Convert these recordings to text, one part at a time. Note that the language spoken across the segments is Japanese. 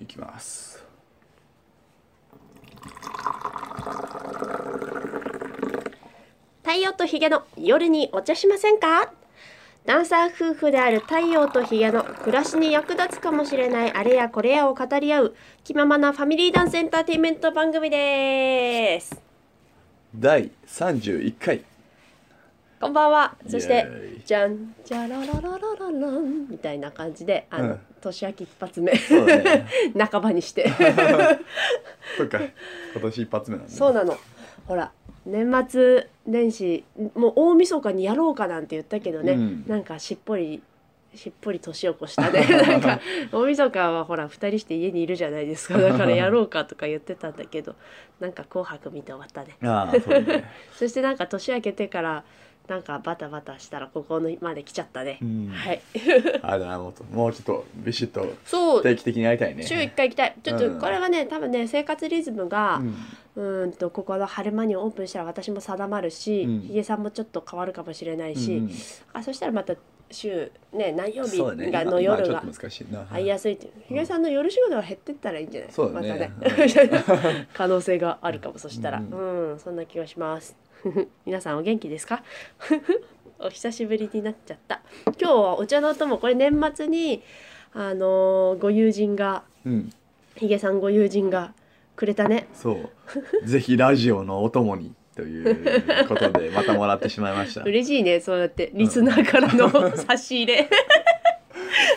いきます。太陽とヒゲの夜にお茶しませんか？ダンサー夫婦である太陽とヒゲの暮らしに役立つかもしれないあれやこれやを語り合う気ままなファミリーダンスエンターテインメント番組です。第31回こんばんは。そしてじゃん。じゃららららららん。みたいな感じであの、うん。年明け一発目。ね。半ばにして。そっか。今年一発目なんだ、ね、そうなの。ほら年末年始もう大晦日にやろうかなんて言ったけどね、うん。なんかしっぽりしっぽり年を越したね。なんか大晦日はほら二人して家にいるじゃないですか。だからやろうかとか言ってたんだけどなんか「紅白」見て終わったね。ね。そしてなんか年明けてからなんかバタバタしたらここのまで来ちゃったね、うん。はい。あだなもっともうちょっとビシッとそう。定期的にやりたいね。週1回行きたい。ちょっとうん。これはね多分ね生活リズムが、うん。とここの春間にオープンしたら私も定まるし、うん。ヒゲさんもちょっと変わるかもしれないし、うん。あそしたらまた週ね何曜日が今の夜が今ちょっと難しいやすいっていう。ヒゲさんの夜仕事が減ってったらいいんじゃない？そね。またね。可能性があるかもそしたら。ううんん、そんな気がします 皆さんお元気ですか？お久しぶりになっちゃった。今日はお茶のお供これ年末にあのーご友人がうん。ヒゲさんご友人がくれたね。そう。ぜひラジオのお供にということで またもらってしまいました。嬉しいねそうやって。リスナーからの差し入れ。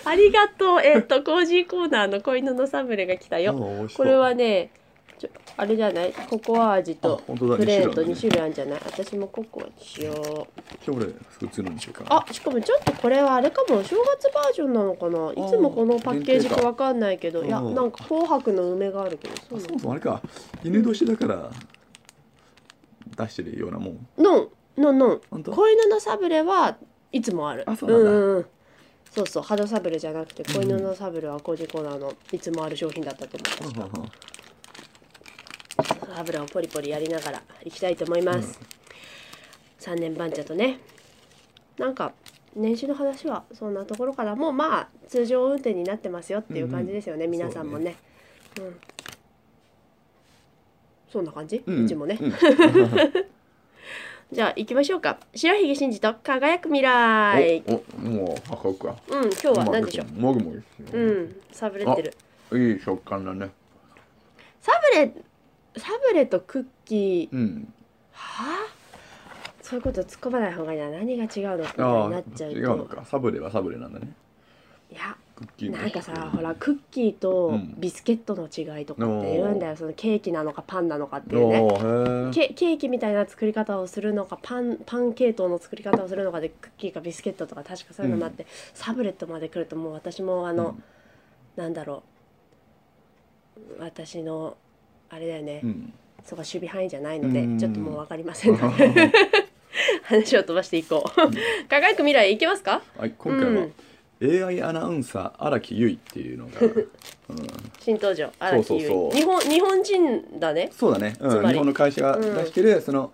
ありがとう。えっとコージーコーナーの子犬のサブレが来たよ。これはねちょあれじゃない？ココア味とプレーンと2二種種類あるんじゃない？私もココアにしよう。今日俺普通のにしようかあしかもちょっとこれはあれかも正月バージョンなのかな？いつもこのパッケージかわかんないけどいやうん。なんか紅白の梅があるけどそうそもそもあれか。犬年だから出してるようなもん。ののの本当？子犬のサブレはいつもある。あそうなんだ。んうん。そうそう肌サブレじゃなくて子犬のサブレはコージーコーナーのいつもある商品だったと思います。サブレをポリポリやりながらいきたいと思います、三年番茶とね。なんか年始の話はそんなところからもうまあ通常運転になってますよっていう感じですよね、うん皆さんもね。うん。そんな感じ、ううんちもね、うん。じゃあ行きましょうか。白ひげ真司と輝く未来。おおもう赤くか。うん今日は何でしょう？もぐもぐうんサブレってる。いい食感だね。サブレサブレとクッキーうん。は？あそういうこと突っ込まない方がいいな。何が違うのみたいあにあなっちゃうと。違うのか。サブレはサブレなんだね。いやクッキーの。なんかさほらクッキーとうん。ビスケットの違いとかって言うんだよ。そのケーキなのかパンなのかっていうおねケケーキみたいな作り方をするのかパンパン系統の作り方をするのかでクッキーかビスケットとか確かそういうのもあって、サブレットまで来るともう私もあの、なんだろう。私のあれだよね、うん。そこは守備範囲じゃないのでうん。ちょっともう分かりません。話を飛ばしていこう。輝く未来いけますか？はい今回は AI アナウンサー荒木結衣っていうのが、うん、新登場荒木そうそうそう。結衣日本日本人だね。そうだね、うん、日本の会社がうん。出してる、その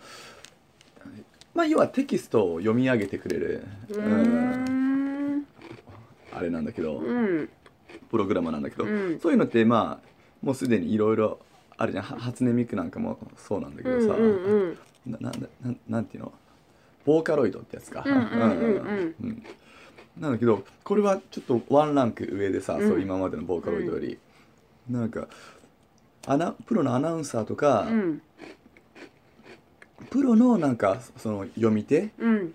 まあ要はテキストを読み上げてくれる、うん。ん。あれなんだけど、うん。プログラマーなんだけど、うん。そういうのってまあもうすでにいろいろあるじゃん。は初音ミクなんかもそうなんだけどさ、うんうんうん。なななんなんていうの？ボーカロイドってやつか、うんうんうんうん。うん。なんだけどこれはちょっとワンランク上でさ、うん。そう今までのボーカロイドより、なんかアナプロのアナウンサーとか、うん。プロのなんかその読み手うん。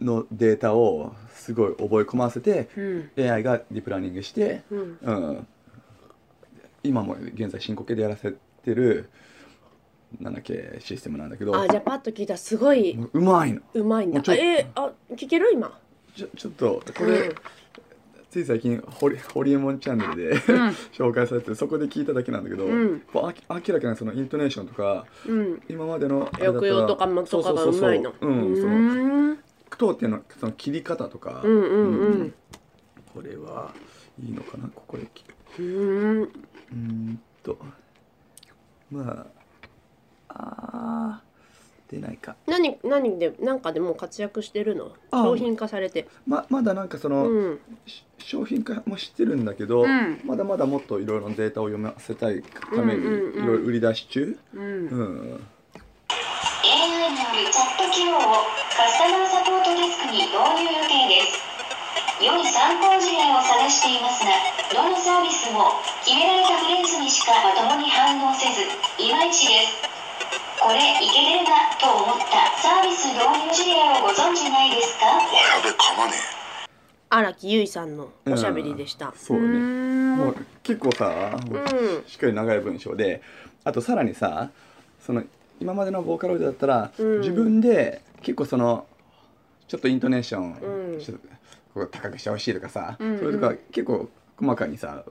のデータをすごい覚え込ませてうん。AI がディープラーニングして、うん。うん、今も現在進行形でやらせてるなんだっけシステムなんだけど。あじゃあパッと聞いたらすごいうまいの。うまいんだ。えー、あ聞ける今？ちょちょっとこれ、うん。つい最近ホリホリエモンチャンネルで、うん。紹介されててそこで聞いただけなんだけど、うん。こ明らかにそのイントネーションとかうん。今までの抑揚とかもとかがうまいの。そうん。そのうん句読点のその切り方とか、うんうん。うん。これはいいのかな？ここで聞くうんうーんと。まああー出ないか。何何でなんかでもう活躍してるの？あ商品化されて。ままだなんかその、うん。し商品化もしてるんだけど、うん。まだまだもっといろいろなデータを読ませたいためにいろいろ売り出し中、うん。うん、AI によるチャット機能をカスタマーサポートデスクに導入予定です。良い参考事例を探していますがどのサービスも決められたフレーズにしかまともに反応せずいまいちです。これいけてるなと思ったサービス導入事例をご存知ないですか？わやべ噛まね荒木結衣さんのおしゃべりでした、うん。そうね。もう結構さ、うんしっかり長い文章であとさらにさその今までのボーカロイドだったら、うん。自分で結構そのちょっとイントネーション、うん。ちょっとこう高くしてほしいとかさ、うんうん。それとか結構細かにさ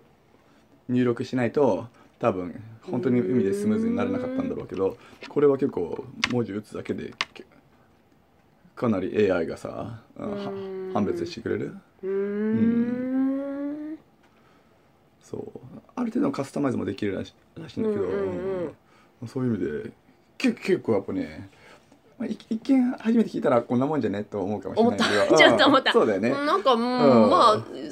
入力しないと多分本当に海でスムーズにならなかったんだろうけどこれは結構文字打つだけでけかなり AI がさ、判別してくれる？うーん。そう。ある程度のカスタマイズもできるらしらしいんだけど、そういう意味で結結構やっぱね、まあ、い一見初めて聞いたらこんなもんじゃねと思うかもしれないけど。ちょっと思った。そうだよね、なんか、うんうん。まあそんな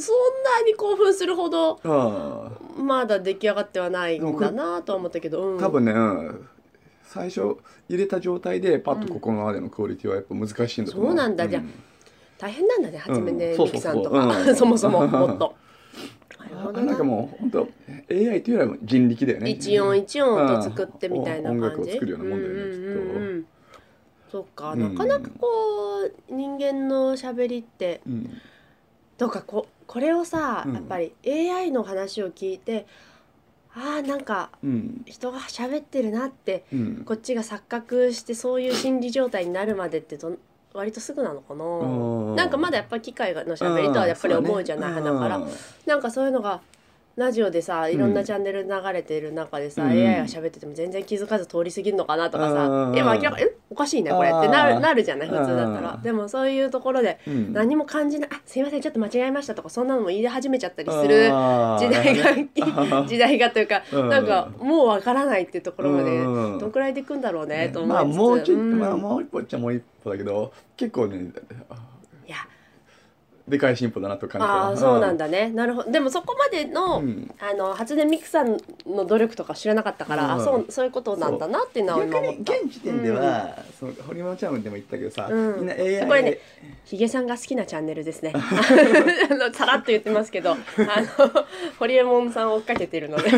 に興奮するほどうん。まだ出来上がってはないんだなとは思ったけど、うん、多分ね、うん、最初入れた状態でパッとここまでのクオリティはやっぱ難しいんだと思う、そうなんだ。じゃあ大変なんだね初めね、うん。ミキさんとか、そ もそももっと。ななんかもう本当 AI というよりは人力だよね一音一音と作ってみたいな感じ、うん音楽を作るようなもんだよねううんうんうんそうか、うん。なかなかこう人間のしゃべりってうん。どうかここれをさ、うん。やっぱり AI の話を聞いてあーなんかうん。人が喋ってるなってうん。こっちが錯覚してそういう心理状態になるまでってどん割とすぐなのかな。うんなんかまだやっぱり機械のしゃべりとはやっぱり思うじゃない、うん鼻から、うん。なんかそういうのがラジオでさいろんなうんチャンネル流れてる中でさ、うん。AI が喋ってても全然気づかず通り過ぎるのかなとかさうん「え明らかえおかしいねこれ」ってなるなるじゃない普通だったら。うんでもそういうところでうん。何も感じない「あすいませんちょっと間違えました」とかそんなのも言い始めちゃったりする時代が 時代がというかうん。なんかもうわからないっていうところまでうん。どんくらいでいくんだろうねと思いつつ、まあもうちょい、ん。まあもう一歩っちゃもう一歩だけど結構ねでかい進歩だなと感じた。ああそうなんだね。なるほど。でもそこまでの,、うん。あの発電ミキさんの努力とか知らなかったから、うん。あそうそういうことなんだなっていうのは思った。現時点では、そのホリモンチャームでも言ったけどさ、うん。みんな AI これねヒゲさんが好きなチャンネルですね。あのさらっと言ってますけどあのホリエモンさんを追っかけてるので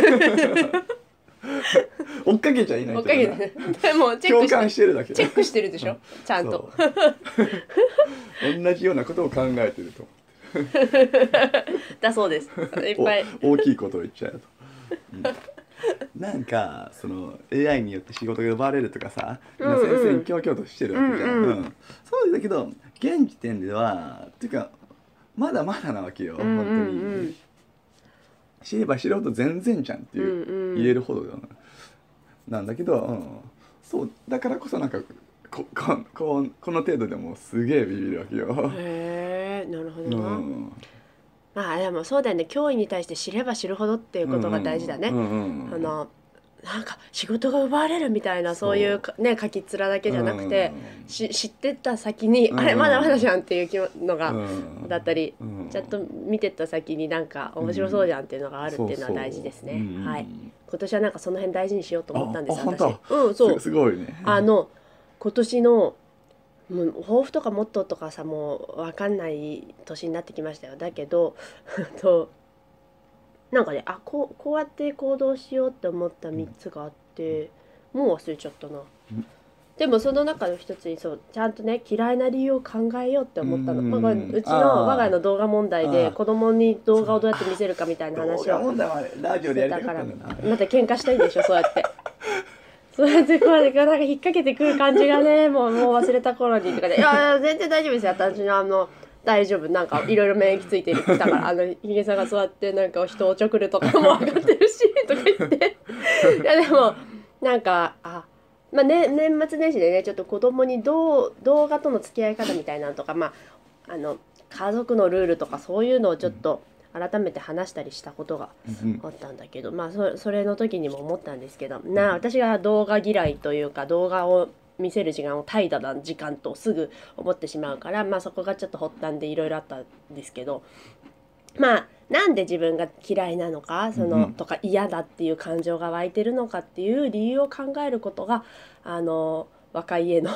追っかけちゃいない追っかけて。で もチェッ共クして感してるだけチェックしてるでしょ？ちゃんと。同じようなことを考えてると。だそうです。いっぱい。お大きいことを言っちゃうと、うん。なんかその AI によって仕事が奪われるとかさみんな戦々恐々としてるわけじゃん、うんうん。うん。そうだけど現時点ではっていうかまだまだなわけよ、うんうんうん。本当に知れば知るほど全然じゃんっていう、うんうん。言えるほどなんだけど、うん、そうだからこそなんかここここの程度でもすげえビビるわけよ。へえなるほどうな、ん。まあでもそうだよね。脅威に対して知れば知るほどっていうことが大事だね、あのなんか仕事が奪われるみたいなそう。いうかね書き面だけじゃなくて、し知ってった先に、うん。あれまだまだじゃんっていう気のが、うん。だったり、うん。ちゃんと見てった先になんか面白そうじゃんっていうのがあるっていうのは大事ですね、そうそう。うん。はい。今年はなんかその辺大事にしようと思ったんです。私。うんそう。すすごいね。あの今年のもう抱負とかモットーとかさもう分かんない年になってきましたよ。だけど となんかねあこうこうやって行動しようって思った3つがあってもう忘れちゃったな。うん。でもその中の一つにそうちゃんとね嫌いな理由を考えようって思ったの、うん。まあこれうちの我が家の動画問題で子供に動画をどうやって見せるかみたいな話を。動画問題はラジオでやりたかだから。また喧嘩したいんでしょそうやって。そうやってこうなんか引っ掛けてくる感じがねもうもう忘れた頃にとかで「いやいや全然大丈夫ですよ。私のあの大丈夫。なんかいろいろ免疫ついてるだから あのひげさんがそうやってなんか人をちょくるとかも分かってるし」とか言って。いやでもなんかあまあね年末年始でねちょっと子供にどう動画との付き合い方みたいなのとかまああの家族のルールとかそういうのをちょっと改めて話したりしたことがうんあったんだけどまあそそれの時にも思ったんですけどな私が動画嫌いというか動画を見せる時間を怠惰な時間とすぐ思ってしまうから、まあ、そこがちょっと発端でいろいろあったんですけどまあなんで自分が嫌いなのかその、うんとか嫌だっていう感情が湧いてるのかっていう理由を考えることがあの若いへの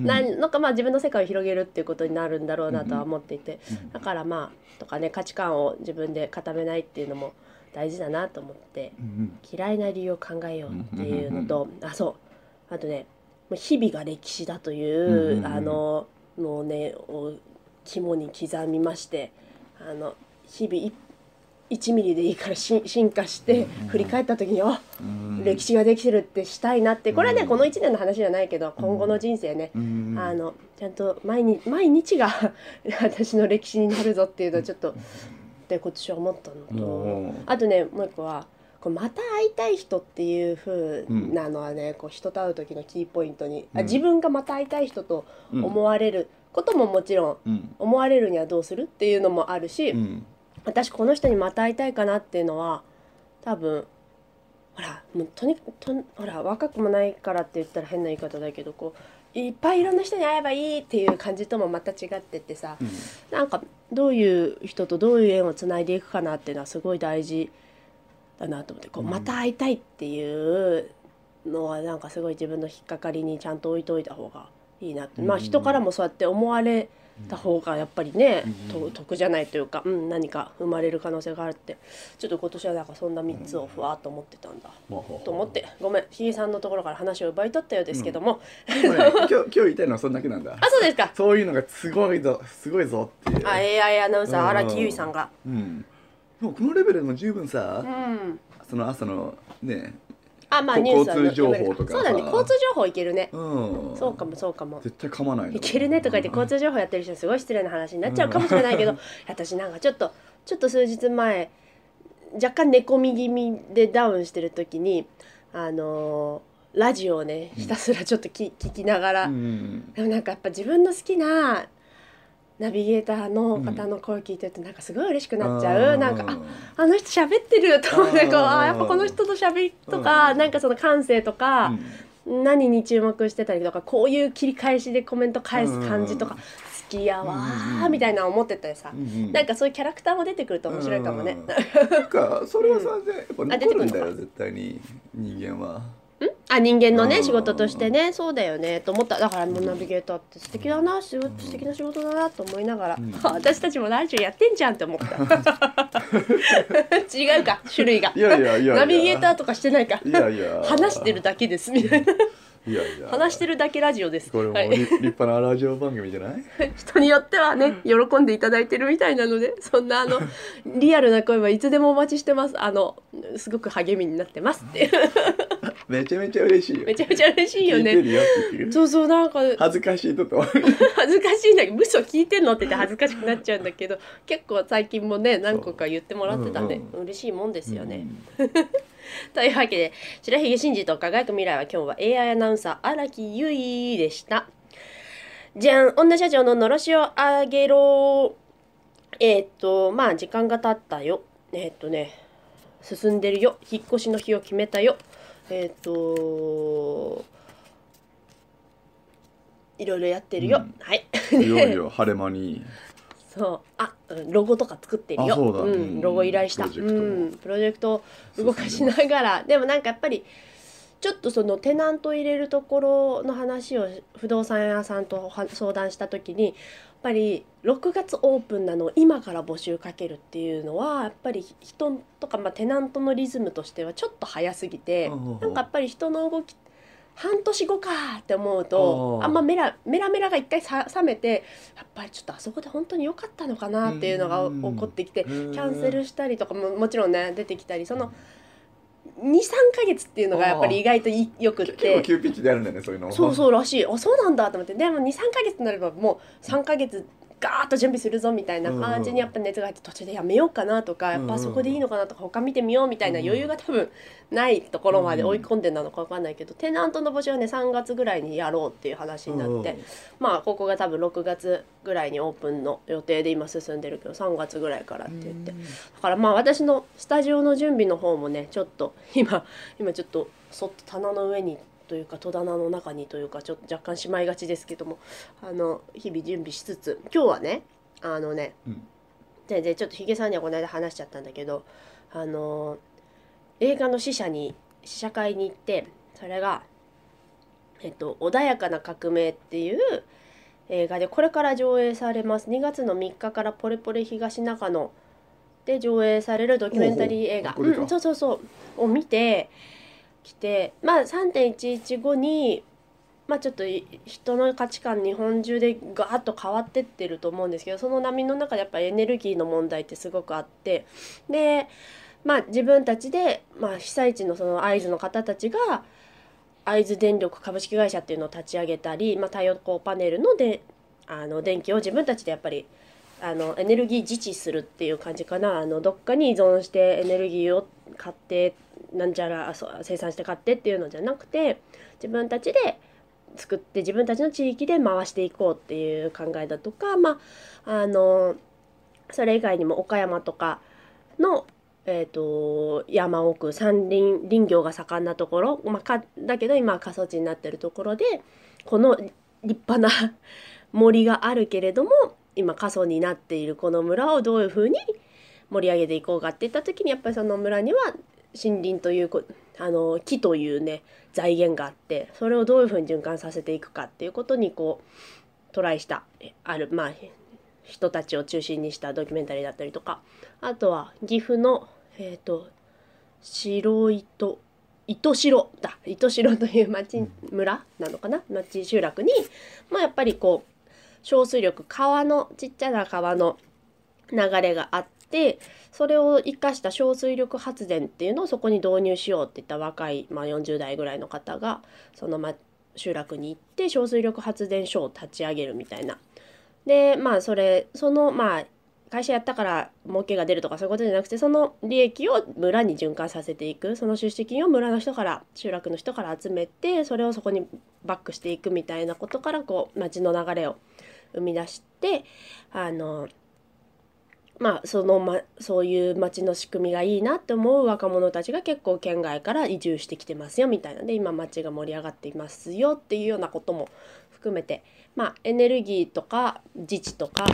なん。のかまあ自分の世界を広げるっていうことになるんだろうなとは思っていて、だからまあとかね価値観を自分で固めないっていうのも大事だなと思ってうん嫌いな理由を考えようっていうのと、あそう。あとね日々が歴史だという、うんあのもうねを肝に刻みましてあの日々い1ミリでいいからし進化して振り返った時にあうん。歴史ができてるってしたいなって。これはね、うんこの1年の話じゃないけど今後の人生ね、うん。あのちゃんと毎日毎日が 私の歴史になるぞっていうのはちょっとって今年は思ったのと。あとねもう一個はこうまた会いたい人っていう風なのはね、こう人と会う時のキーポイントに、あうん。自分がまた会いたい人とうん思われることももちろんうん。思われるにはどうするっていうのもあるし、うん。私この人にまた会いたいかなっていうのは多分ほらもうとにとんほら若くもないからって言ったら変な言い方だけどこういっぱいいろんな人に会えばいいっていう感じともまた違っててさうん。なんかどういう人とどういう縁をつないでいくかなっていうのはすごい大事だなと思ってこううん。また会いたいっていうのはなんかすごい自分の引っかかりにちゃんと置いといた方がいいなって、まあうん人からもそうやって思われた方がやっぱりね、う得じゃないというか、うん、何か生まれる可能性があるって。ちょっと今年はなんかそんな3つをふわっと思ってたんだ、と思って。ごめん。ひげさんのところから話を奪い取ったようですけども、でもね今日 今日言いたいのはそんだけなんだ。あそうですか。そういうのがすごいぞすごいぞっていう。あ AI アナウンサーうん。荒木結衣さんが。うんでもこのレベルでも十分うさん。その朝のねあまあこニュースは交通情報とかそうだね。さ交通情報いけるね。うん。そうかもそうかも。絶対噛まないの。いけるねとか言って交通情報やってる人すごい失礼な話になっちゃうかもしれないけど、私なんかちょっとちょっと数日前若干寝込み気味でダウンしてる時にあのーラジオをねひたすらちょっとき聞きながら、うん。でもなんかやっぱ自分の好きなナビゲーターの方の声聞いてるとなんかすごい嬉しくなっちゃう、なんかああの人喋ってると思ってこうあやっぱこの人と喋りとか、うん。なんかその感性とか、何に注目してたりとかこういう切り返しでコメント返す感じとか、うん。好きやわーうん。みたいなの思ってたりさ、うんなんかそういうキャラクターも出てくると面白いかもね。うん。なんかそれはさ、やっぱ残るんだよ絶対に人間はあ人間のねうん。仕事としてね。そうだよね。と思った。だからもうナビゲーターって素敵だな仕事素敵な仕事だなと思いながら、うん。私たちもラジオやってんじゃんって思った。違うか。種類が。いやいやいやいや。ナビゲーターとかしてないか。いやいや。話してるだけですみたいな。いやいや。話してるだけラジオです。これもはい。立立派なラジオ番組じゃない？人によってはね喜んでいただいてるみたいなのでそんなあのリアルな声はいつでもお待ちしてます。あのすごく励みになってますって めちゃめちゃ嬉しいよめちゃめちゃ嬉しいよね。聞いてるよっていうそうそうなんか恥ずかしいとと。恥ずかしいんだけど嘘聞いてんのって言って恥ずかしくなっちゃうんだけど結構最近もね何個か言ってもらってたんで、う。ん嬉しいもんですよね。というわけで白ひげ真司と輝く未来は今日は AI アナウンサー荒木結衣でした。じゃん女社長ののろしをあげろ。えーっとまあ時間が経ったよ。えーっとね進んでるよ。引っ越しの日を決めたよえーっといろいろやってるよ、うん。はい。いよいよ 晴れ間に。そう。あうんロゴとか作ってるよ。うだ。ん。うん。ロゴ依頼した。プロジェクトも。うん、プロジェクトを動かしながら。でもなんかやっぱりちょっとそのテナント入れるところの話を不動産屋さんとは相談した時にぱり6月オープンなのを今から募集かけるっていうのはやっぱり人とか、まあ、テナントのリズムとしてはちょっと早すぎてうんなんかやっぱり人の動き半年後かって思うとあんまメラメラメラが一回さ冷めてやっぱりちょっとあそこで本当に良かったのかなっていうのがうん起こってきてキャンセルしたりとかももちろんね出てきたりその23ヶ月っていうのがやっぱり意外といよくっ結構て。急ピッチでやるんだよねそういうの。そうそうらしい。あそうなんだと思って。でも23ヶ月になればもう3ヶ月ガーッと準備するぞみたいな感じにやっぱ熱が入って途中でやめようかなとかやっぱそこでいいのかなとか他見てみようみたいな余裕が多分ないところまで追い込んでなのか分かんないけどテナントの募集はね3月ぐらいにやろうっていう話になってまあここが多分6月ぐらいにオープンの予定で今進んでるけど3月ぐらいからって言って。だからまあ私のスタジオの準備の方もねちょっと今今ちょっとそっと棚の上にというか戸棚の中にというかちょっと若干しまいがちですけどもあの日々準備しつつ今日はねあのね、うん。全然ちょっとヒゲさんにはこの間話しちゃったんだけどあの映画の試写に試写会に行ってそれが「えっと、穏やかな革命」っていう映画でこれから上映されます。2月の3日からポレポレ東中野で上映されるドキュメンタリー映画。うん、そうそうそう。を見てきてまあ3.115にまあちょっと人の価値観日本中でガーッと変わってってると思うんですけどその波の中でやっぱりエネルギーの問題ってすごくあって。でまあ自分たちで、まあ、被災地のその会津の方たちが会津電力株式会社っていうのを立ち上げたり、まあ、太陽光パネルのであの電気を自分たちでやっぱりあのエネルギー自治するっていう感じかな。あのどっかに依存してエネルギーを買ってなんちゃらそう生産して買ってっていうのじゃなくて自分たちで作って自分たちの地域で回していこうっていう考えだとかまああのそれ以外にも岡山とかの、えー、と山奥山林林業が盛んなところ、まあ、かだけど今は過疎地になってるところでこの立派な 森があるけれども今過疎になっているこの村をどういうふうに盛り上げていこうかっていった時にやっぱりその村には森林というあの木というね財源があってそれをどういうふうに循環させていくかっていうことにこうトライしたあるまあ人たちを中心にしたドキュメンタリーだったりとかあとは岐阜のえっ、と白糸糸代だ。糸代という町村なのかな？町集落にまあやっぱりこう小水力川のちっちゃな川の流れがあってそれを生かした小水力発電っていうのをそこに導入しようっていった若い、まあ、40代ぐらいの方がその、ま、集落に行って小水力発電所を立ち上げるみたいな。でまあそれそのまあ会社やったから儲けが出るとかそういうことじゃなくてその利益を村に循環させていくその出資金を村の人から集落の人から集めてそれをそこにバックしていくみたいなことからこう町の流れを生み出してあのまあその、ま、そういう町の仕組みがいいなって思う若者たちが結構県外から移住してきてますよみたいな。で今町が盛り上がっていますよっていうようなことも含めて。まあエネルギーとか自治とか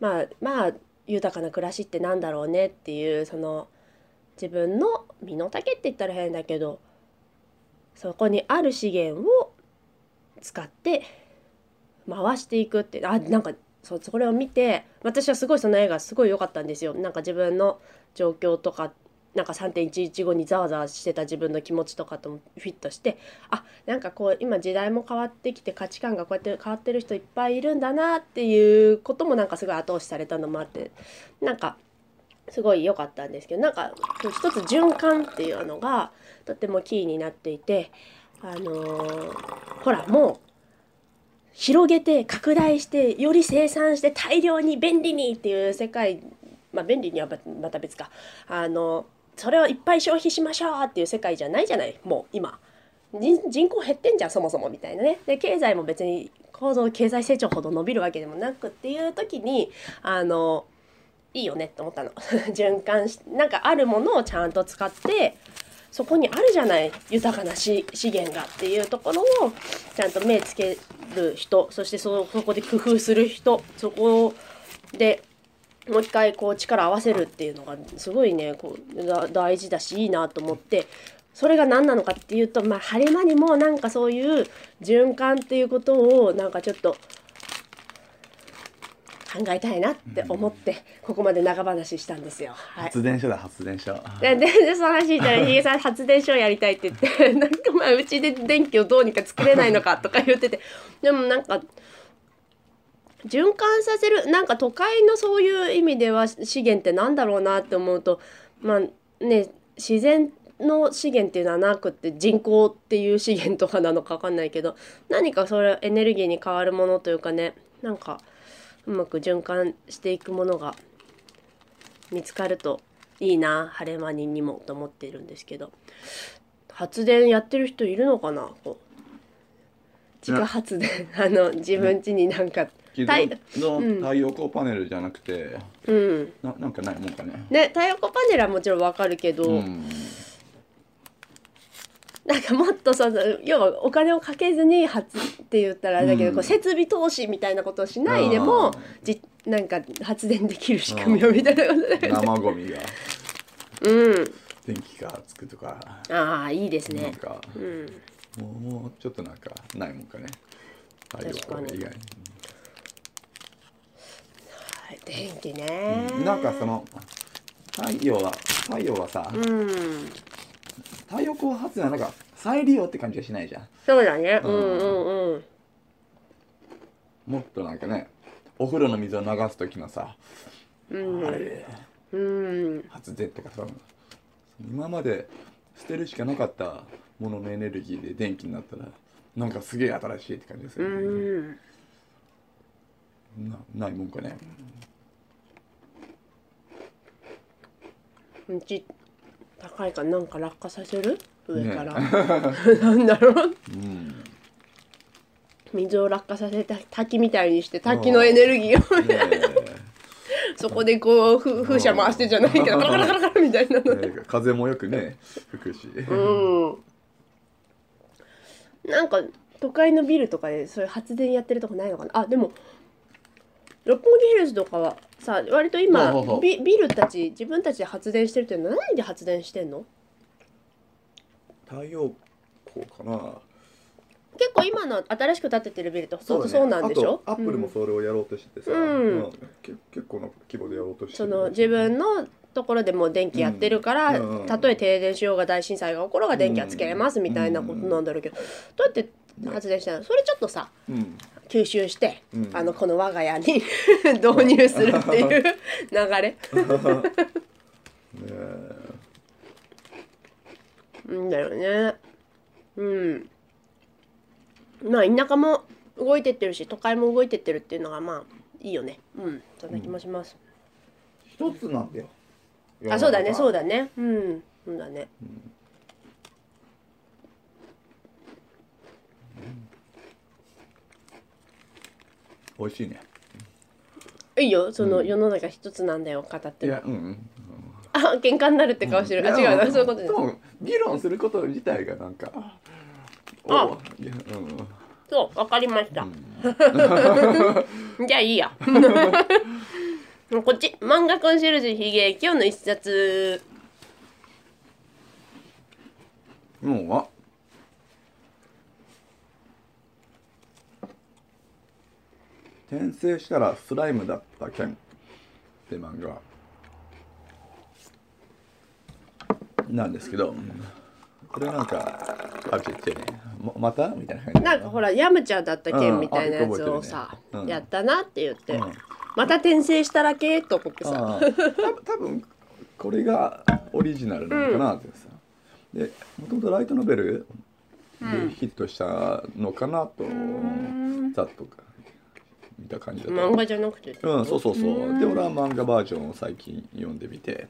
まあまあ豊かな暮らしってなんだろうねっていうその自分の身の丈って言ったら変だけどそこにある資源を使って回していくってあなんかそうそれを見て私はすごいその映画すごい良かったんですよ。なんか自分の状況とかなんか3.115にざわざわしてた自分の気持ちとかともフィットしてあなんかこう今時代も変わってきて価値観がこうやって変わってる人いっぱいいるんだなっていうこともなんかすごい後押しされたのもあってなんかすごい良かったんですけどなんか一つ循環っていうのがとってもキーになっていてあのーほらもう広げて拡大してより生産して大量に便利にっていう世界まあ便利にはまた別か。あのそれをいっぱい消費しましょうっていう世界じゃないじゃない？もう今。人口減ってんじゃんそもそもみたいなね。で経済も別に高度経済成長ほど伸びるわけでもなくっていう時にあのいいよねって思ったの。循環しなんかあるものをちゃんと使ってそこにあるじゃない豊かな資源がっていうところをちゃんと目つける人そしてそそこで工夫する人そこでもう一回こう力合わせるっていうのがすごいねこう大事だしいいなと思ってそれが何なのかっていうとまあ晴れ間にもなんかそういう循環っていうことをなんかちょっと考えたいなって思ってここまで長話したんですよ。はい。発電所だ発電所。で全然その話したらひげさん発電所やりたいって言って なんかまあうちで電気をどうにか作れないのかとか言ってて。でもなんか循環させるなんか都会のそういう意味では資源ってなんだろうなって思うとまあね自然の資源っていうのはなくって人口っていう資源とかなのか分かんないけど何かそれエネルギーに変わるものというかねなんかうまく循環していくものが見つかるといいな晴れ間ににもと思っているんですけど。発電やってる人いるのかなこう。自家発電。あの自分家になんかけど太のうん。太陽光パネルじゃなくて。うん。ななんかないもんかね。ね太陽光パネルはもちろんわかるけど、うんなんかもっとその要はお金をかけずに発って言ったらあれだけど、うん。こう設備投資みたいなことをしないであもーじなんか発電できる仕組みをみたいなことで、生ゴミが。うん。電気がつくとか。ああいいですね。なんかうん。もうちょっとなんかないもんかね。太陽光以外はい電気ね、になんかその太陽は太陽はさ、うん太陽光発電はなんか再利用って感じがしないじゃん。そうだね。ううん。んうんうん。もっとなんかねお風呂の水を流す時のさ、うん。あれうん。発電とかさ今まで捨てるしかなかったもののエネルギーで電気になったらなんかすげえ新しいって感じがすうる、ん。なないもんかね。うち高いからなんか落下させる？上から、ね。なんだろう？うん。水を落下させて滝みたいにして滝のエネルギーを。ね そこでこうふ風車回してじゃないけどカラカラカラカラみたいなの。えね風もよくね吹くし、うん。なんか都会のビルとかでそういう発電やってるとこないのかな？あでも六本木ヒルズとかはさ割と今ほうほうほう。ビビルたち自分たちで発電してるっていうのは何で発電してんの？太陽光かな。結構今の新しく建ててるビルってほとんどそうなんでしょ？あとアップルもそれをやろうとしててさ、うん。け結構な規模でやろうとしてそるの自分のところでもう電気やってるから、うんうんたとえ停電しようが大震災が起ころうが電気はつけれますみたいなことなんだろうけど、どうやって発電したの。それちょっとさうん。吸収して、うん。あのこの我が家に 導入するっていう 流れ。ねえ。うんだよね。うん。まあ田舎も動いてってるし都会も動いてってるっていうのがまあいいよね。うん。そんな気もします、一つなんだよ。あそうだねそうだだね。うん。そうだね美味しいね。いいよ。その世の中一つなんだよ語っているやうんうん。あ喧嘩になるって顔してる、あ違うな。そういうことでも議論すること自体がなんかあ。おいやうん。そうわかりました、じゃあいいや。こっち。漫画コンシェルジュヒゲ今日の一冊。もうあ転生したらスライムだった件。って漫画。なんですけど。これなんかあちっちゃいねままたみたいな感じ。なんかほらヤムちゃんだった件みたいなやつをさ、覚えてるね。うん。やったなって言って、うん。また転生したらけと思ってさ。多分これがオリジナルなのかなってさ、でもともとライトノベルでヒットしたのかなと、ん。ざっと見た感じだと。漫画じゃなくてうんそうそうそう。うん。で俺は漫画バージョンを最近読んでみて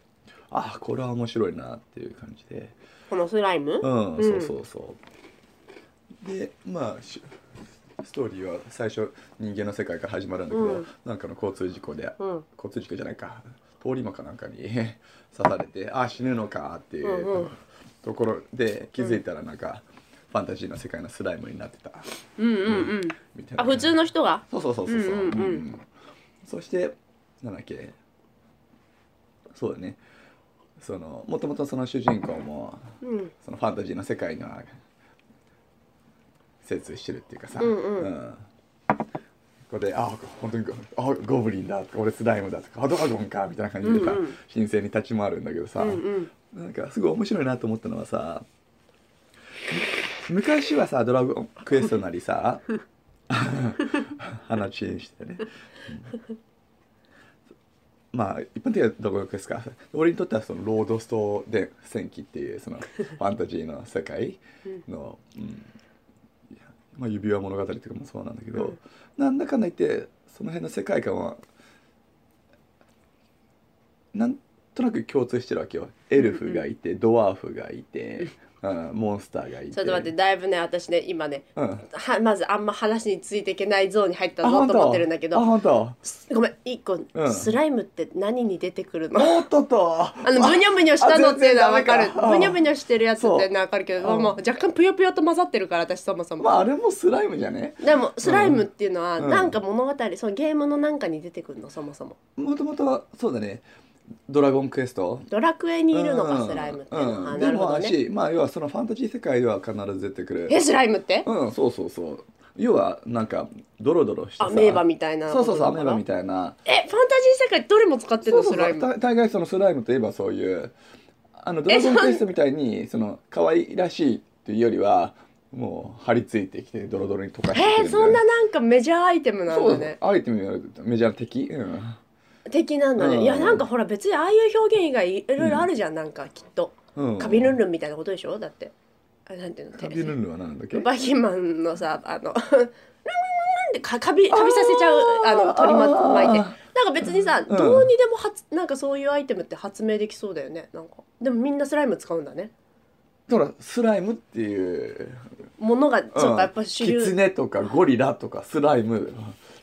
あこれは面白いなっていう感じで。このスライム、うん、うん。そうそうそう。でまあしストーリーは最初人間の世界から始まるんだけど、うん。なんかの交通事故で、うん。交通事故じゃないか。通り魔かなんかに 刺されてあ死ぬのかっていう、うんうん。ところで気づいたらなんか、ファンタジーの世界のスライムになってた。うんうんうん。みたいなあ普通の人が？そうそうそうそう。そう,、うんうんうん。そしてなんだっけ。そうだね。そのもともとその主人公もうんそのファンタジーの世界には精通してるっていうかさ、うんうん。ここで「あ本当にゴあゴブリンだ」とか「俺スライムだ」とか「あドラゴンか」みたいな感じでさ、うんうん。神聖に立ち回るんだけどさ、うんうん。なんかすごい面白いなと思ったのはさむ昔はさ「ドラゴンクエスト」なりさ話にしてね、うんまあ一般的なドラゴンクエストか。俺にとってはそのロードストで戦記っていうそのファンタジーの世界の、うん。まあ、指輪物語とかもそうなんだけど、うん。なんだかんだ言ってその辺の世界観はなんとなく共通してるわけよ。エルフがいて、ドワーフがいて、うん、モンスターがいて。ちょっと待ってだいぶね私ね今ねうん。はまずあんま話についていけないゾーンに入ったぞと思ってるんだけあど本当？ごめん一個、うん。スライムって何に出てくるの？おっとっと。ああのブニョブニョしたのっていうのはわかる。ブニョブニョしてるやつってのはわかるけどもう若干ぷよぷよと混ざってるから私そもそも、まああれもスライムじゃね？でもスライムっていうのはうん。なんか物語、そのゲームのなんかに出てくるのそもそも。もともとはそうだねドラゴンクエスト？ドラクエにいるのか、うんスライムっていうの？は、うるほどね。しまあ要はそのファンタジー世界では必ず出てくる。えスライムって、うんそうそうそう。要はなんかドロドロしてさ。アメーバみたいなそうそうそうアメーバみいたいな。えファンタジー世界どれも使ってるの？スライム。た大概そのスライムといえばそういうあのドラゴンクエストみたいにその可愛らしいっていうよりはもう張り付いてきてドロドロに溶かしてえー、そんななんかメジャーアイテムなんそうだねアイテムやメジャーな敵うん的なんだね、うん。いやなんかほら別にああいう表現以外いろいろあるじゃん、なんかきっと。うんカビルンルンみたいなことでしょ？だって。あなんていうの？カビルンルンは何だっけ？バイキンマンのさあのカビカビさせちゃうあの取りま巻いてなんか別にさ、んどうにでも発なんかそういうアイテムって発明できそうだよねなんかでもみんなスライム使うんだねだからスライムっていうものが、そううんかやっぱ主流キツネとかゴリラとかスライム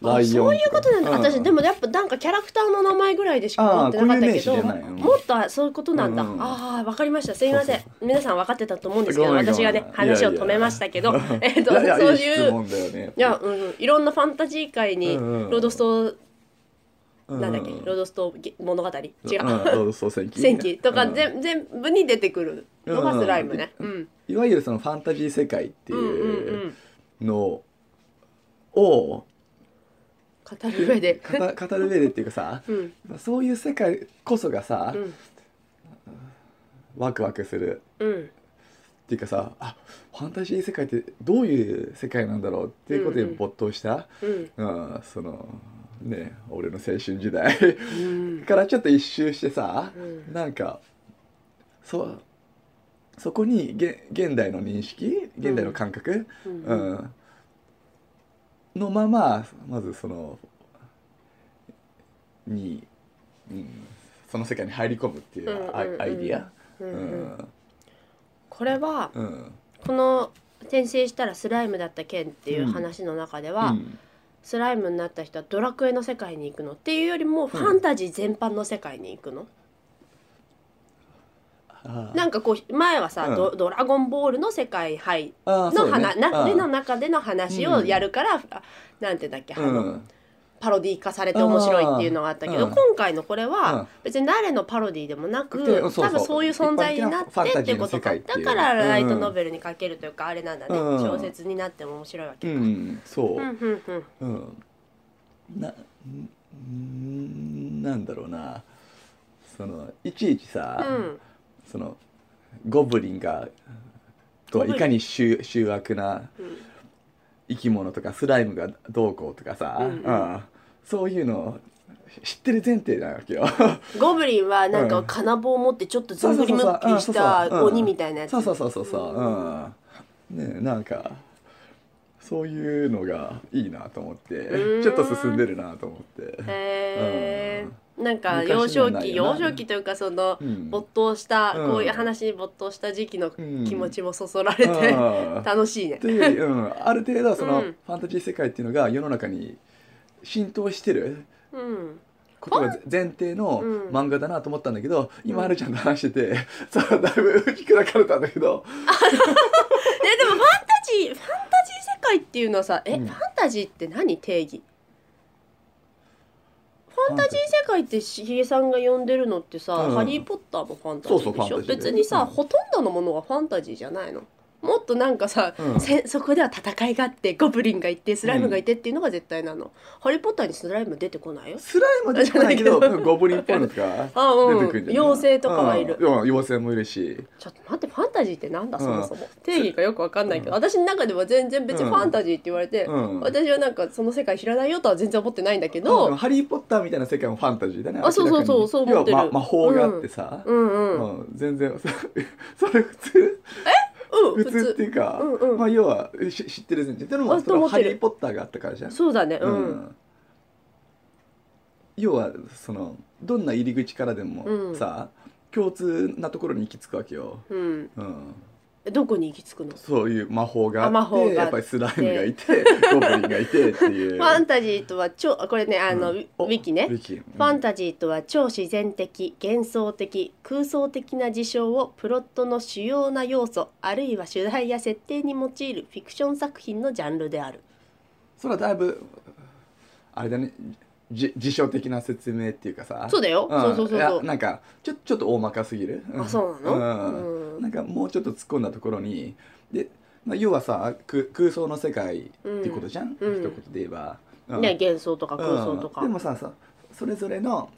ライオンそういうことなんだ、うん。私でもやっぱなんかキャラクターの名前ぐらいでしか思ってなかったけどあー固有名詞じゃないもっとそういうことなんだ、うん。ああわかりました。すいません。皆さん分かってたと思うんですけど私がね話を止めましたけど えっとそういうね。いや、うんうん、いろんなファンタジー界にうんうん。ロードストなんだっけ？ロードストー物語？違う、うんロードスト戦記。戦記。とかうん。全全部に出てくるのがスライムね。ううんん。いわゆるそのファンタジー世界ってうんうんういうん。のを語る上で。語語る上でっていうかさうん。そういう世界こそがさうん。ワクワクする。うん。っていうかさあファンタジー世界ってどういう世界なんだろうっていうことに没頭した、うん。うんそのね俺の青春時代うん。からちょっと一周してさ、うん。なんかそうそこにげ現代の認識現代の感覚、ううんんのまままずそのに、うん、その世界に入り込むっていうアイ,、ディア。ううん。ん。これはうん。この転生したらスライムだった件っていう話の中では、うん。スライムになった人はドラクエの世界に行くのっていうよりもファンタジー全般の世界に行くの、なんかこう前はさ、うん。ドドラゴンボールの世界入あーそうの話、だねなでのあ中での話をやるから、あなんてだっけ、あーのうんパロディ化されて面白いっていうのがあったけど、うん。今回のこれうん。は別に誰のパロディでもなく、多分そういう存在になってっていうことジーの世界っていう。だからライトノベルに書けるというか、あれなんだね、うん。小説になっても面白いわうけか。ん。そう、うんうんうん。うん、なうんなんだろうな。そのいちいちさ、うんそのゴブリンがとはいかに醜醜悪なうん生き物とかスライムがどうこうとかさ、うん。うん。そういうのを知ってる前提なわけよ。ゴブリンはなんかうん金棒を持ってちょっとずんぐりむっくりした鬼みたいなやつ。そうそうそうそう。そううん。ねなんかそういうのがいいなと思って。うん。ちょっと進んでるなと思って。へーなんか昔幼少期幼少期というかそのうん。没頭した、うん。こういう話に没頭した時期のうん。気持ちもそそられて、うん。楽しいね。っ。ていう、うん、ある程度その、うん。ファンタジー世界っていうのが世の中に浸透してるうん、ことが前提のうん。漫画だなと思ったんだけど、今はるちゃんと話してて、さあだいぶ打ち砕かれたんだけど、え でもファンタジーファンタジー世界っていうのはさえ、うん。ファンタジーって何？定義。ファンタジー世界ってしひげさんが呼んでるのってさ、うん。ハリー・ポッターもファンタジーでしょ？そうそうファンタジーだよ別にさ、うん。ほとんどのものがファンタジーじゃないの？もっとなんかさ、うん。せそこでは戦いがあってゴブリンがいてスライムがいてっていうのが絶対なの、ハリー・ポッターにスライム出てこないよ。スライムは出てこないけど、じゃないけどゴブリンっぽいのとか あうん。出てくるんじゃない？妖精とかはいる。うん、妖精もいるし、ちょっと待ってファンタジーってなんだうん。そもそも、定義がよくわかんないけど、私の中では全然別にファンタジーって言われて、うん。私はなんかその世界知らないよとは全然思ってないんだけうど、ん。ハリー・ポッターみたいな世界もファンタジーだね。あそうそうそうそう思ってる。要はま魔法があってさ、うん。うん、うん全然そそれ普通？うん、普通っていうか、うんうん。まあ要はし知ってる前提でもあそれはハリー・ポッターがあったからじゃん。そうだねうん、うん。要はそのどんな入り口からでもうん。さ、共通なところに行き着くわけよ、うん。うん、どこに行き着くの？そういう魔法があってあ魔法がやっぱりスライムがいて ゴブリンがいてっていう。ファンタジーとは超これねあの、うん。ウィキね。ウィキ、ファンタジーとは超自然的幻想的空想的な事象をプロットの主要な要素あるいは主題や設定に用いるフィクション作品のジャンルである。それはだいぶあれだねじ辞書的な説明っていうかさ。そうだよ、ん。そうそうそうそう。なんかちょちょっと大まかすぎる、あそうなの？うん。うん。なんかもうちょっと突っ込んだところに。で、まあ、要はさく空想の世界っていうことじゃん、うん。一言で言えば、うん。ね幻想とか空想とか、うんでもささそれぞれの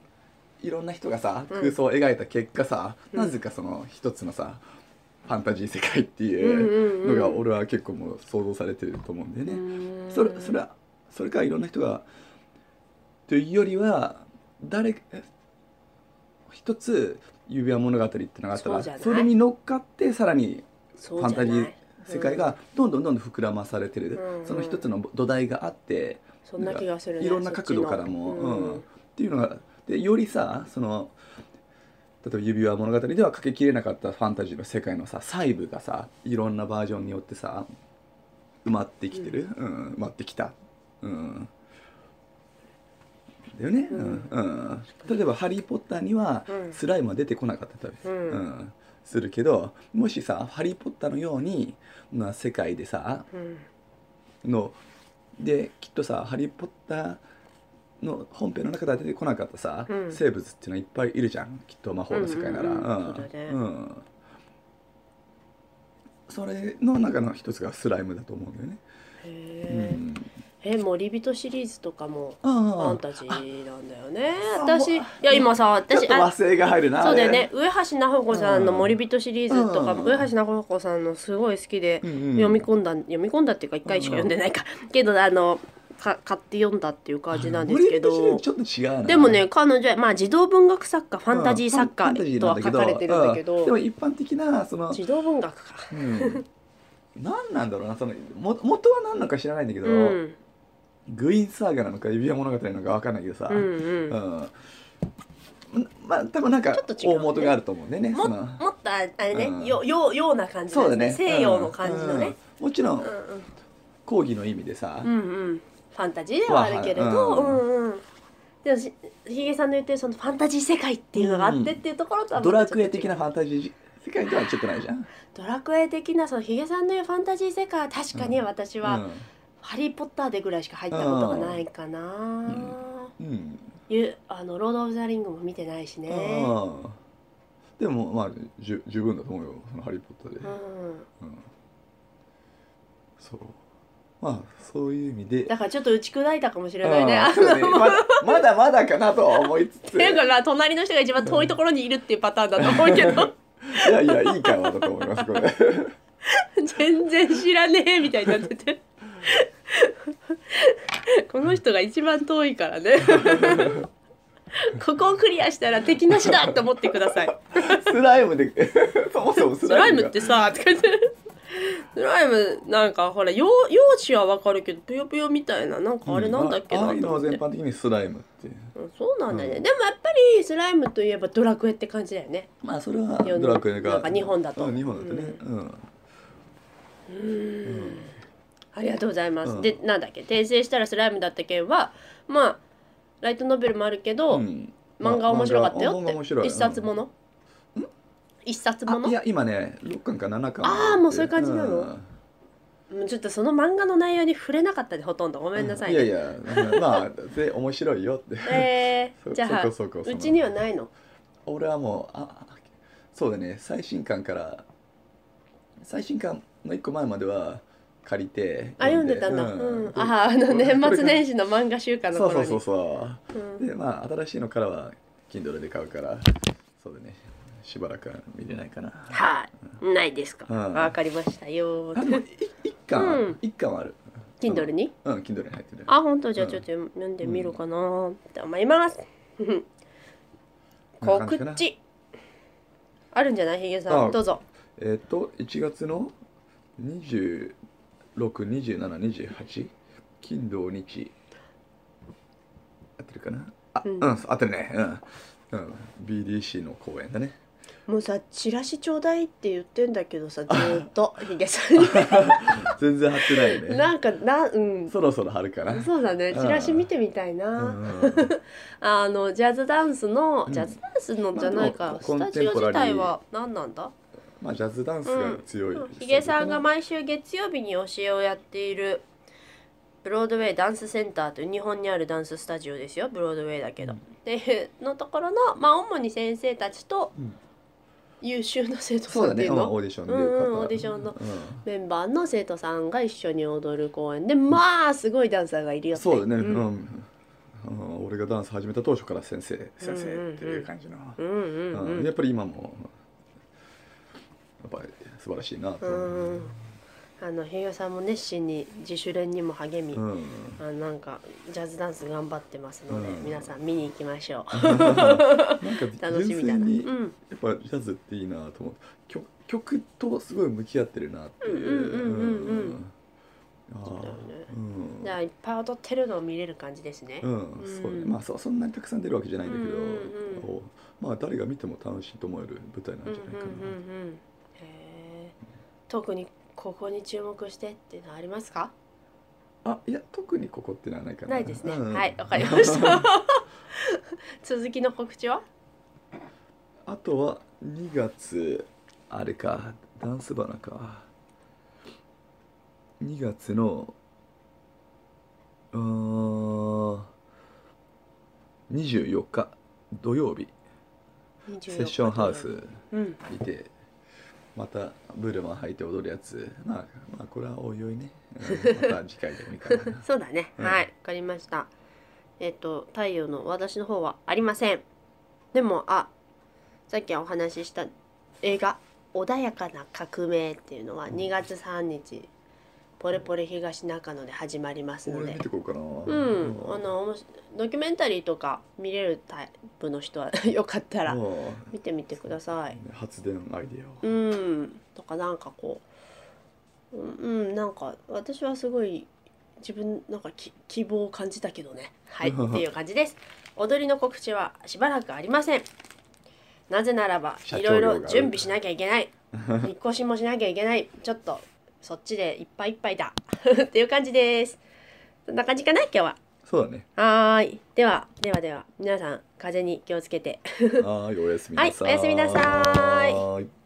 いろんな人がさうん。空想を描いた結果さ、うん。なぜかその一つのさファンタジー世界ってうんいうのが俺は結構もう想像されてると思うんだよね。うん。それそれはそれからいろんな人がというよりは誰か一つ指輪物語っていうのがあったらそれに乗っかってさらにファンタジー世界がどんどんどんどん膨らまされてる、うん。その一つの土台があってそんな気がするねいろんな角度からも、うん。っていうのがでよりさその例えば指輪物語ではかけきれなかったファンタジーの世界のさ細部がさいろんなバージョンによってさ埋まってきてる、うん。埋まってきた、うん、だよね、うん。うん。例えば「ハリー・ポッター」にはうん。スライムは出てこなかったり、うん。うん。するけどもしさ「ハリー・ポッター」のようにな世界でさうん。のできっとさ「ハリー・ポッター」の本編の中では出てこなかったさ、うん。生物っていうのはいっぱいいるじゃん。きっと魔法の世界なら。うん。それの中の一つがスライムだと思うんだよね。へー。うんえ森人シリーズとかもあファあンタジーなんだよね。あ私いあや今さちょっ私和製が入るなそうだよね。上橋菜穂子さんのうん。森人シリーズとかうん上橋菜穂子さんのすごい好きでうんうん。読み込んだ読み込んだっていうか一回しか読んでないか。けどあのか買って読んだっていう感じなんですけど。森口ちょっと違うな。でもね彼女はまあ児童文学作家ファンタジー作家とは書かれてるんだけうん。でども一般的なその、児童文学か。うん、何なんだろうなそのも元は何なのか知らないんだけど、うんグイーンサーガなのか指輪物語なのか分かんないけどさ、うんうん。うん。まあ多分なんかちょっと違うね。大元があると思うんだよねももっとああれね、うん。よようような感じそうだね。西洋の感じのね、うん。もちろんうん講義の意味でさ、うん、うん。うんファンタジーではあるけれど、ううんうん。でもしひげさんの言ってるそのファンタジー世界っていうのがあってっていうところとはまドラクエ的なファンタジー世界ではちょっとないじゃん。ドラクエ的なそのひげさんの言うファンタジー世界は確かに私は、うんハリー・ポッターでぐらいしか入ったことがないかな、うん。ゆあのロード・オブ・ザ・リングも見てないしね、でもまあ十分だと思うよ。そのハリー・ポッターで、うん、うん。そう。まあそういう意味で。だからちょっと打ち砕いたかもしれないね。ね。ままだまだかなとは思いつつ。だから隣の人が一番遠いところにいるっていうパターンだと思うけど。いやいやいい会話だと思いますこれ。全然知らねえみたいになってて この人が一番遠いからね。ここをクリアしたら敵なしだって思ってください。スライムで そもそもススライムってさとか言ってスライムなんかほら容容姿はわかるけどぷよぷよみたいななんかあれなんだっけなあああいうのは全般的にスライムってう。んそうなんだよね、うん。でもやっぱりスライムといえばドラクエって感じだよね。まあそれはドラクエが。なんか日本だと。うん日本だとね。うん、うんありがとうございます、うん。でなんだっけ？訂正したらスライムだった件はまあライトノベルもあるけど、うん。漫画面白かったよ漫画面って一冊もの？一冊もの？あいや今ね6巻か7巻あーもうそういう感じなの？うん。ちょっとその漫画の内容に触れなかったねほとんど。ごめんなさい、ね。いやいやうん。まあで面白いよって。えそー、じゃあそこそこうちにはないの？俺はもうああそうだね。最新刊から最新刊の1個前までは借りてあ読んで。たんだ、ううん。でああの年末年始始の漫画週間のそうそうそうそう。うん。でまあ新しいのからは Kindle で買うからそうだね。しばらくは見れないかな。はい、ないですか。うん。わかりましたよあ。で一巻、うん。一巻はある。Kindle に？うん Kindle に入ってる。あ、本当？じゃあうん。ちょっと読んでみるかなって思います。告知。あるんじゃない？ひげさん。あどうぞ。えっ、と1月の262728金土日。合ってるかな？あううんん、あってるね。うん、うん、BDC の公演だね。もうさチラシちょうだいって言ってんだけどさずーっと。ヒゲさんに。全然貼ってないね。なんかなうん。そろそろ貼るかな。そうだね。チラシ見てみたいな、うん あのジャズダンスの、うん。ジャズダンスのじゃないか、まあでもスタジオ自体は何なんだ？まあジャズダンスが強い、ヒゲさんが毎週月曜日に教えをやっているブロードウェイダンスセンターという日本にあるダンススタジオですよ。ブロードウェイだけど、うん。でのところのまあ主に先生たちとうん。優秀な生徒さんっていうの、オーディションでオーディションのうメンバーの生徒さんが一緒に踊る公演。でまあすごいダンサーがいるよん、って。そうだね、ううん。んうん。俺がダンス始めた当初から先生先生っていう感じの、うんうんうん。うん。やっぱり今もぱり素晴らしいなと。う思う、ん。あのひげさんも熱心に自主練にも励み、うん。あなんかジャズダンス頑張ってますので、うん。皆さん見に行きましょう。なんか楽しみだな、やっぱジャズっていいなと思う曲曲とすごい向き合ってるなっていう。そうだよね。うんじゃあいっぱい踊ってるのを見れる感じですね、うん、うん。そうね。まあそそんなにたくさん出るわけじゃないんだけど、まあ誰が見ても楽しいと思える舞台なんうんうんじゃないかな、うんうんへえ特にここに注目してっていうのはありますか？あいや特にここってのはないかな。ないですね、うんはいわかりました。続きの告知は？あとは2月あれかダンスバナか。2月のうーん24日土曜日。セッションハウスうん。にてまたブルマン履いて踊るやつ。まあまあこれはおいおいね、う んまた次回でもいいかな。そうだね、うん。はいわかりました。えっと太陽の私の方はありません。でもあさっきお話しした映画「穏やかな革命」っていうのは2月3日ポレポレ東中野で始まりますの俺で見てこうかな。うん。あのドキュメンタリーとか見れるタイプの人はよかったらうん見てみてください。発電アイデアを。うん。とかなんかこううん、うん、なんか私はすごい自分なんかき希望を感じたけどね。はい。っていう感じです。踊りの告知はしばらくありません。なぜならばいろいろ準備しなきゃいけない。引っ越しもしなきゃいけない。ちょっとそっちでいっぱいいっぱいだ。っていう感じです。そんな感じかな今日は。そうだね。はーい。ではではでは皆さん風邪に気をつけて。はーいおやすみなさはいおやすみなさい